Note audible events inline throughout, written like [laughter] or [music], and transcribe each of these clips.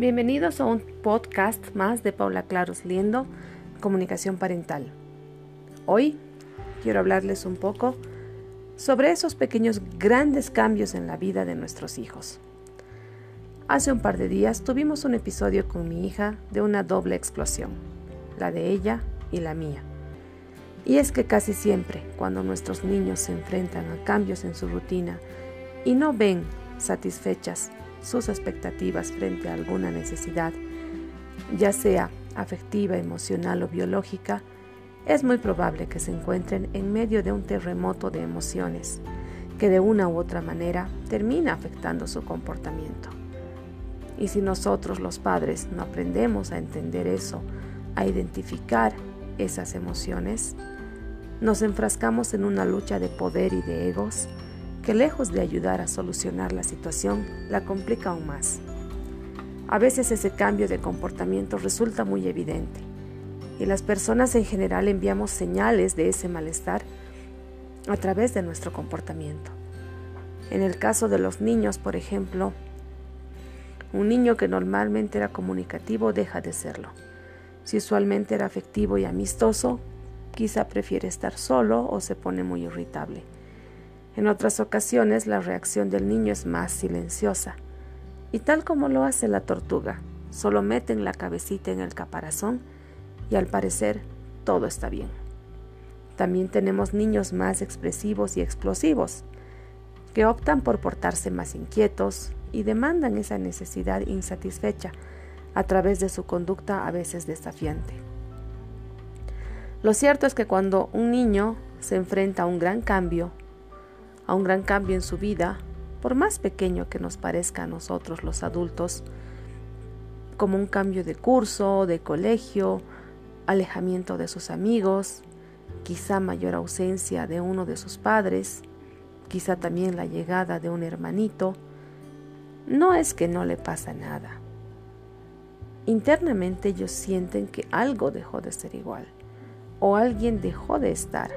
Bienvenidos a un podcast más de Paula Claros Liendo, Comunicación Parental. Hoy quiero hablarles un poco sobre esos pequeños grandes cambios en la vida de nuestros hijos. Hace un par de días tuvimos un episodio con mi hija de una doble explosión, la de ella y la mía. Y es que casi siempre, cuando nuestros niños se enfrentan a cambios en su rutina y no ven satisfechas sus expectativas frente a alguna necesidad, ya sea afectiva, emocional o biológica, es muy probable que se encuentren en medio de un terremoto de emociones que de una u otra manera termina afectando su comportamiento. Y si nosotros los padres no aprendemos a entender eso, a identificar esas emociones, nos enfrascamos en una lucha de poder y de egos lejos de ayudar a solucionar la situación, la complica aún más. A veces ese cambio de comportamiento resulta muy evidente y las personas en general enviamos señales de ese malestar a través de nuestro comportamiento. En el caso de los niños, por ejemplo, un niño que normalmente era comunicativo deja de serlo. Si usualmente era afectivo y amistoso, quizá prefiere estar solo o se pone muy irritable. En otras ocasiones la reacción del niño es más silenciosa. Y tal como lo hace la tortuga, solo meten la cabecita en el caparazón y al parecer todo está bien. También tenemos niños más expresivos y explosivos, que optan por portarse más inquietos y demandan esa necesidad insatisfecha a través de su conducta a veces desafiante. Lo cierto es que cuando un niño se enfrenta a un gran cambio, a un gran cambio en su vida, por más pequeño que nos parezca a nosotros los adultos, como un cambio de curso, de colegio, alejamiento de sus amigos, quizá mayor ausencia de uno de sus padres, quizá también la llegada de un hermanito, no es que no le pasa nada. Internamente ellos sienten que algo dejó de ser igual o alguien dejó de estar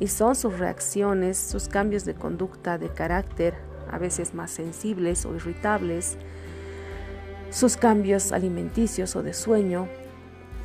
y son sus reacciones, sus cambios de conducta, de carácter, a veces más sensibles o irritables, sus cambios alimenticios o de sueño,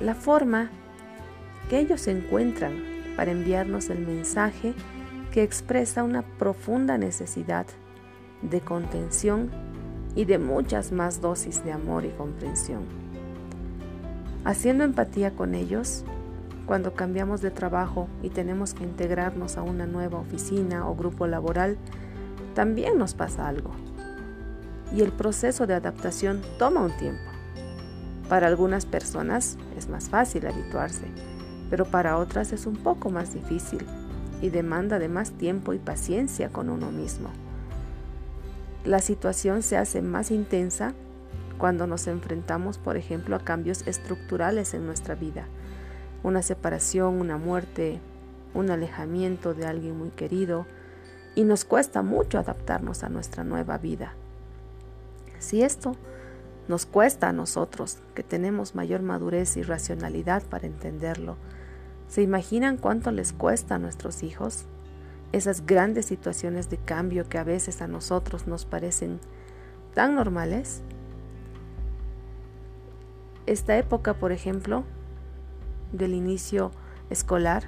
la forma que ellos encuentran para enviarnos el mensaje que expresa una profunda necesidad de contención y de muchas más dosis de amor y comprensión. Haciendo empatía con ellos, cuando cambiamos de trabajo y tenemos que integrarnos a una nueva oficina o grupo laboral, también nos pasa algo. Y el proceso de adaptación toma un tiempo. Para algunas personas es más fácil habituarse, pero para otras es un poco más difícil y demanda de más tiempo y paciencia con uno mismo. La situación se hace más intensa cuando nos enfrentamos, por ejemplo, a cambios estructurales en nuestra vida una separación, una muerte, un alejamiento de alguien muy querido y nos cuesta mucho adaptarnos a nuestra nueva vida. Si esto nos cuesta a nosotros, que tenemos mayor madurez y racionalidad para entenderlo, ¿se imaginan cuánto les cuesta a nuestros hijos? Esas grandes situaciones de cambio que a veces a nosotros nos parecen tan normales. Esta época, por ejemplo, del inicio escolar,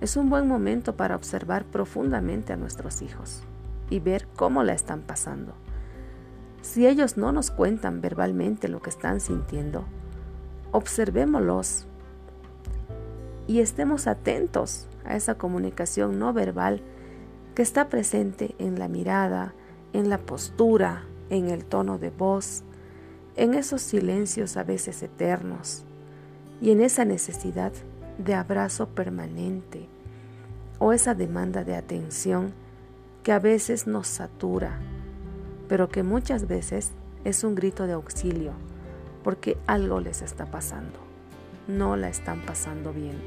es un buen momento para observar profundamente a nuestros hijos y ver cómo la están pasando. Si ellos no nos cuentan verbalmente lo que están sintiendo, observémoslos y estemos atentos a esa comunicación no verbal que está presente en la mirada, en la postura, en el tono de voz, en esos silencios a veces eternos y en esa necesidad de abrazo permanente o esa demanda de atención que a veces nos satura, pero que muchas veces es un grito de auxilio porque algo les está pasando, no la están pasando bien.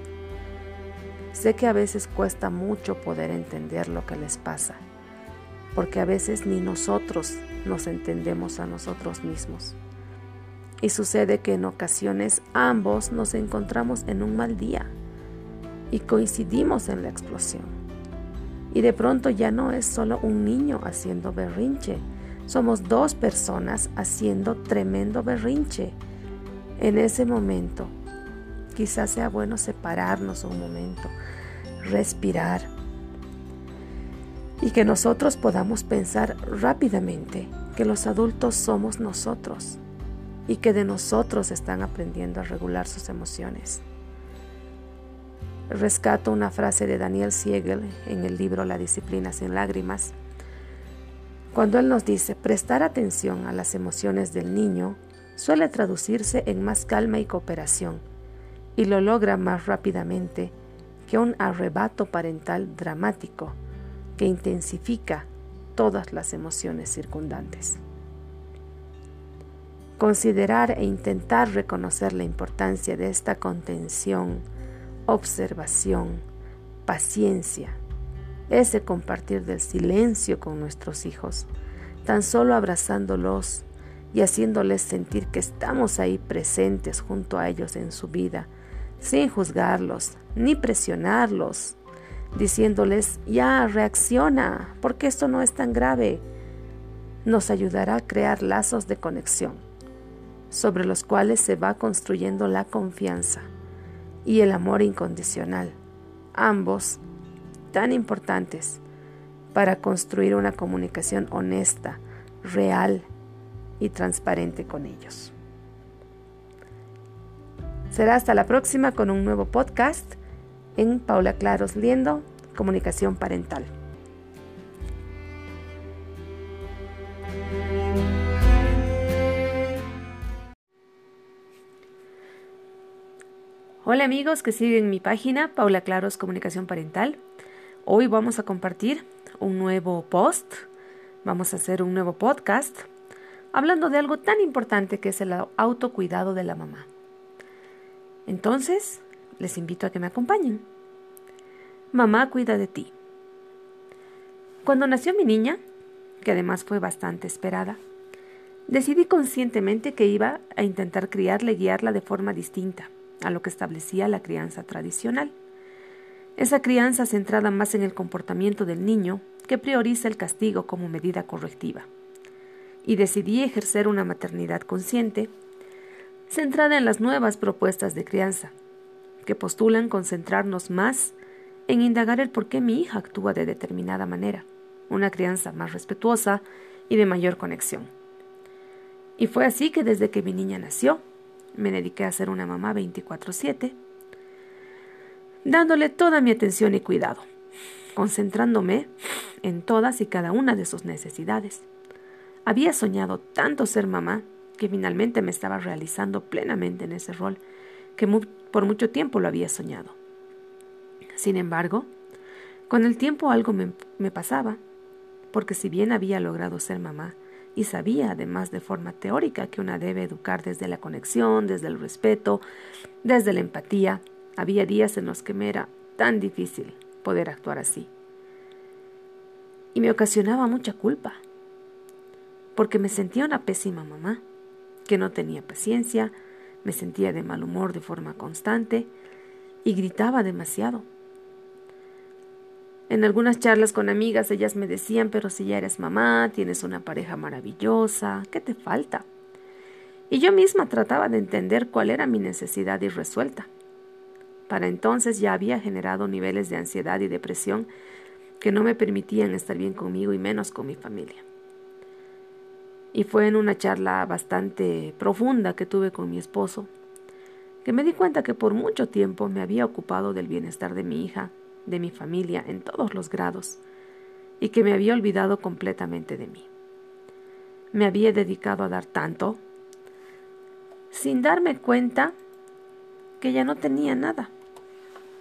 Sé que a veces cuesta mucho poder entender lo que les pasa, porque a veces ni nosotros nos entendemos a nosotros mismos. Y sucede que en ocasiones ambos nos encontramos en un mal día y coincidimos en la explosión. Y de pronto ya no es solo un niño haciendo berrinche, somos dos personas haciendo tremendo berrinche. En ese momento, quizás sea bueno separarnos un momento, respirar y que nosotros podamos pensar rápidamente que los adultos somos nosotros y que de nosotros están aprendiendo a regular sus emociones. Rescato una frase de Daniel Siegel en el libro La disciplina sin lágrimas, cuando él nos dice prestar atención a las emociones del niño suele traducirse en más calma y cooperación, y lo logra más rápidamente que un arrebato parental dramático que intensifica todas las emociones circundantes. Considerar e intentar reconocer la importancia de esta contención, observación, paciencia, ese compartir del silencio con nuestros hijos, tan solo abrazándolos y haciéndoles sentir que estamos ahí presentes junto a ellos en su vida, sin juzgarlos ni presionarlos, diciéndoles, ya reacciona, porque esto no es tan grave, nos ayudará a crear lazos de conexión, sobre los cuales se va construyendo la confianza y el amor incondicional, ambos tan importantes para construir una comunicación honesta, real y transparente con ellos. Será hasta la próxima con un nuevo podcast en Paula Claros Liendo, Comunicación Parental. Hola amigos que siguen mi página Paula Claros Comunicación Parental. Hoy vamos a compartir un nuevo post, vamos a hacer un nuevo podcast hablando de algo tan importante que es el autocuidado de la mamá. Entonces, les invito a que me acompañen. Mamá cuida de ti. Cuando nació mi niña, que además fue bastante esperada, decidí conscientemente que iba a intentar criarla y guiarla de forma distinta a lo que establecía la crianza tradicional. Esa crianza centrada más en el comportamiento del niño que prioriza el castigo como medida correctiva. Y decidí ejercer una maternidad consciente, centrada en las nuevas propuestas de crianza, que postulan concentrarnos más en indagar el por qué mi hija actúa de determinada manera, una crianza más respetuosa y de mayor conexión. Y fue así que desde que mi niña nació, me dediqué a ser una mamá 24/7, dándole toda mi atención y cuidado, concentrándome en todas y cada una de sus necesidades. Había soñado tanto ser mamá que finalmente me estaba realizando plenamente en ese rol que por mucho tiempo lo había soñado. Sin embargo, con el tiempo algo me, pasaba, porque si bien había logrado ser mamá, y sabía además de forma teórica que una debe educar desde la conexión, desde el respeto, desde la empatía, había días en los que me era tan difícil poder actuar así. Y me ocasionaba mucha culpa, porque me sentía una pésima mamá, que no tenía paciencia, me sentía de mal humor de forma constante y gritaba demasiado. En algunas charlas con amigas ellas me decían, pero si ya eres mamá, tienes una pareja maravillosa, ¿qué te falta? Y yo misma trataba de entender cuál era mi necesidad irresuelta. Para entonces ya había generado niveles de ansiedad y depresión que no me permitían estar bien conmigo y menos con mi familia. Y fue en una charla bastante profunda que tuve con mi esposo que me di cuenta que por mucho tiempo me había ocupado del bienestar de mi hija, de mi familia en todos los grados, y que me había olvidado completamente de mí. Me había dedicado a dar tanto, sin darme cuenta que ya no tenía nada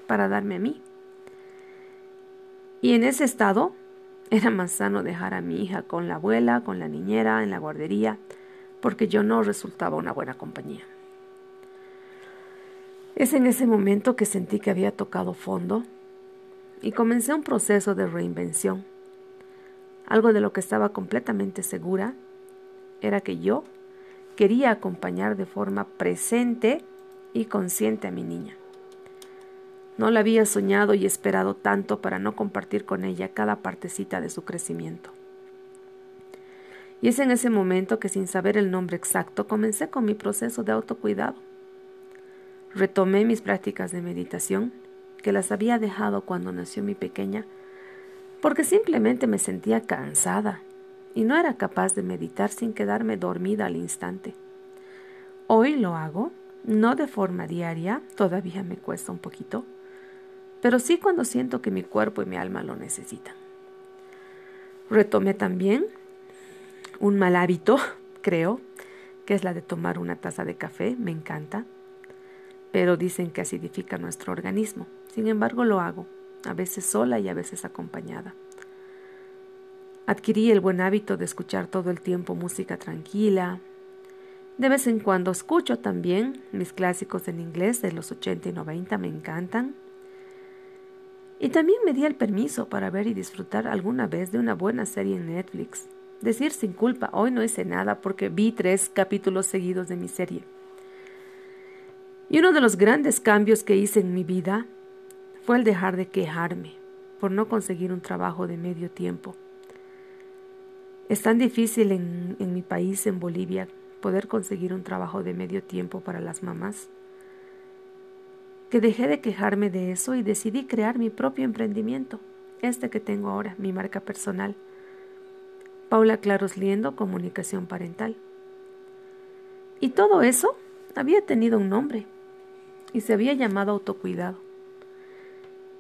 para darme a mí. Y en ese estado era más sano dejar a mi hija con la abuela, con la niñera, en la guardería, porque yo no resultaba una buena compañía. Es en ese momento que sentí que había tocado fondo y comencé un proceso de reinvención. Algo de lo que estaba completamente segura era que yo quería acompañar de forma presente y consciente a mi niña. No la había soñado y esperado tanto para no compartir con ella cada partecita de su crecimiento. Y es en ese momento que sin saber el nombre exacto comencé con mi proceso de autocuidado. Retomé mis prácticas de meditación, que las había dejado cuando nació mi pequeña, porque simplemente me sentía cansada y no era capaz de meditar sin quedarme dormida al instante. Hoy lo hago, no de forma diaria, todavía me cuesta un poquito, pero sí cuando siento que mi cuerpo y mi alma lo necesitan. Retomé también un mal hábito, [laughs] creo, que es la de tomar una taza de café, me encanta, pero dicen que acidifica nuestro organismo. Sin embargo, lo hago, a veces sola y a veces acompañada. Adquirí el buen hábito de escuchar todo el tiempo música tranquila. De vez en cuando escucho también mis clásicos en inglés de los 80 y 90, me encantan. Y también me di el permiso para ver y disfrutar alguna vez de una buena serie en Netflix. Decir sin culpa, hoy no hice nada porque vi tres capítulos seguidos de mi serie. Y uno de los grandes cambios que hice en mi vida fue el dejar de quejarme por no conseguir un trabajo de medio tiempo. Es tan difícil en, en mi país, en Bolivia, poder conseguir un trabajo de medio tiempo para las mamás, que dejé de quejarme de eso y decidí crear mi propio emprendimiento, este que tengo ahora, mi marca personal Paula Claros Liendo, Comunicación Parental. Y todo eso había tenido un nombre y se había llamado autocuidado.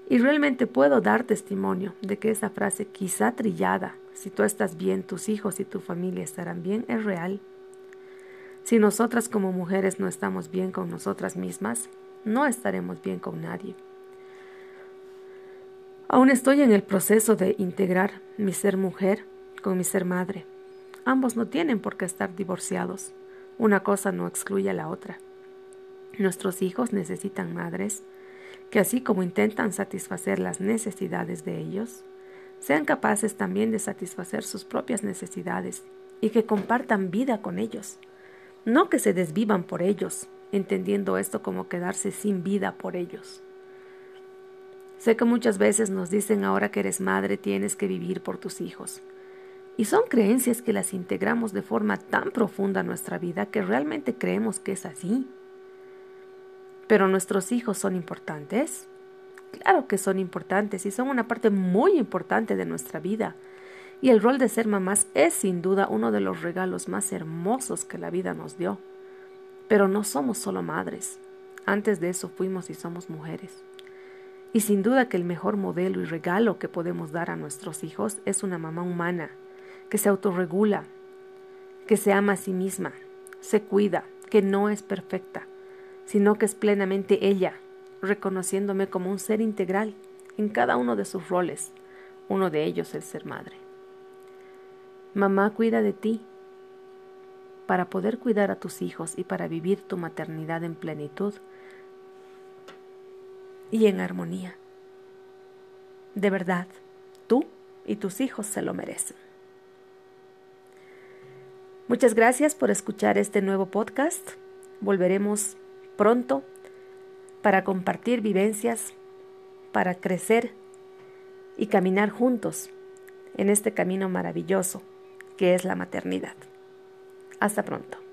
Y realmente puedo dar testimonio de que esa frase quizá trillada, si tú estás bien, tus hijos y tu familia estarán bien, es real. Si nosotras como mujeres no estamos bien con nosotras mismas, no estaremos bien con nadie. Aún estoy en el proceso de integrar mi ser mujer con mi ser madre. Ambos no tienen por qué estar divorciados. Una cosa no excluye a la otra. Nuestros hijos necesitan madres que así como intentan satisfacer las necesidades de ellos, sean capaces también de satisfacer sus propias necesidades y que compartan vida con ellos, no que se desvivan por ellos, entendiendo esto como quedarse sin vida por ellos. Sé que muchas veces nos dicen ahora que eres madre tienes que vivir por tus hijos. Y son creencias que las integramos de forma tan profunda a nuestra vida que realmente creemos que es así. Pero nuestros hijos son importantes. Claro que son importantes y son una parte muy importante de nuestra vida. Y el rol de ser mamás es sin duda uno de los regalos más hermosos que la vida nos dio. Pero no somos solo madres. Antes de eso fuimos y somos mujeres. Y sin duda que el mejor modelo y regalo que podemos dar a nuestros hijos es una mamá humana que se autorregula, que se ama a sí misma, se cuida, que no es perfecta, sino que es plenamente ella, reconociéndome como un ser integral en cada uno de sus roles, uno de ellos el ser madre. Mamá cuida de ti para poder cuidar a tus hijos y para vivir tu maternidad en plenitud y en armonía. De verdad, tú y tus hijos se lo merecen. Muchas gracias por escuchar este nuevo podcast. Volveremos pronto para compartir vivencias, para crecer y caminar juntos en este camino maravilloso que es la maternidad. Hasta pronto.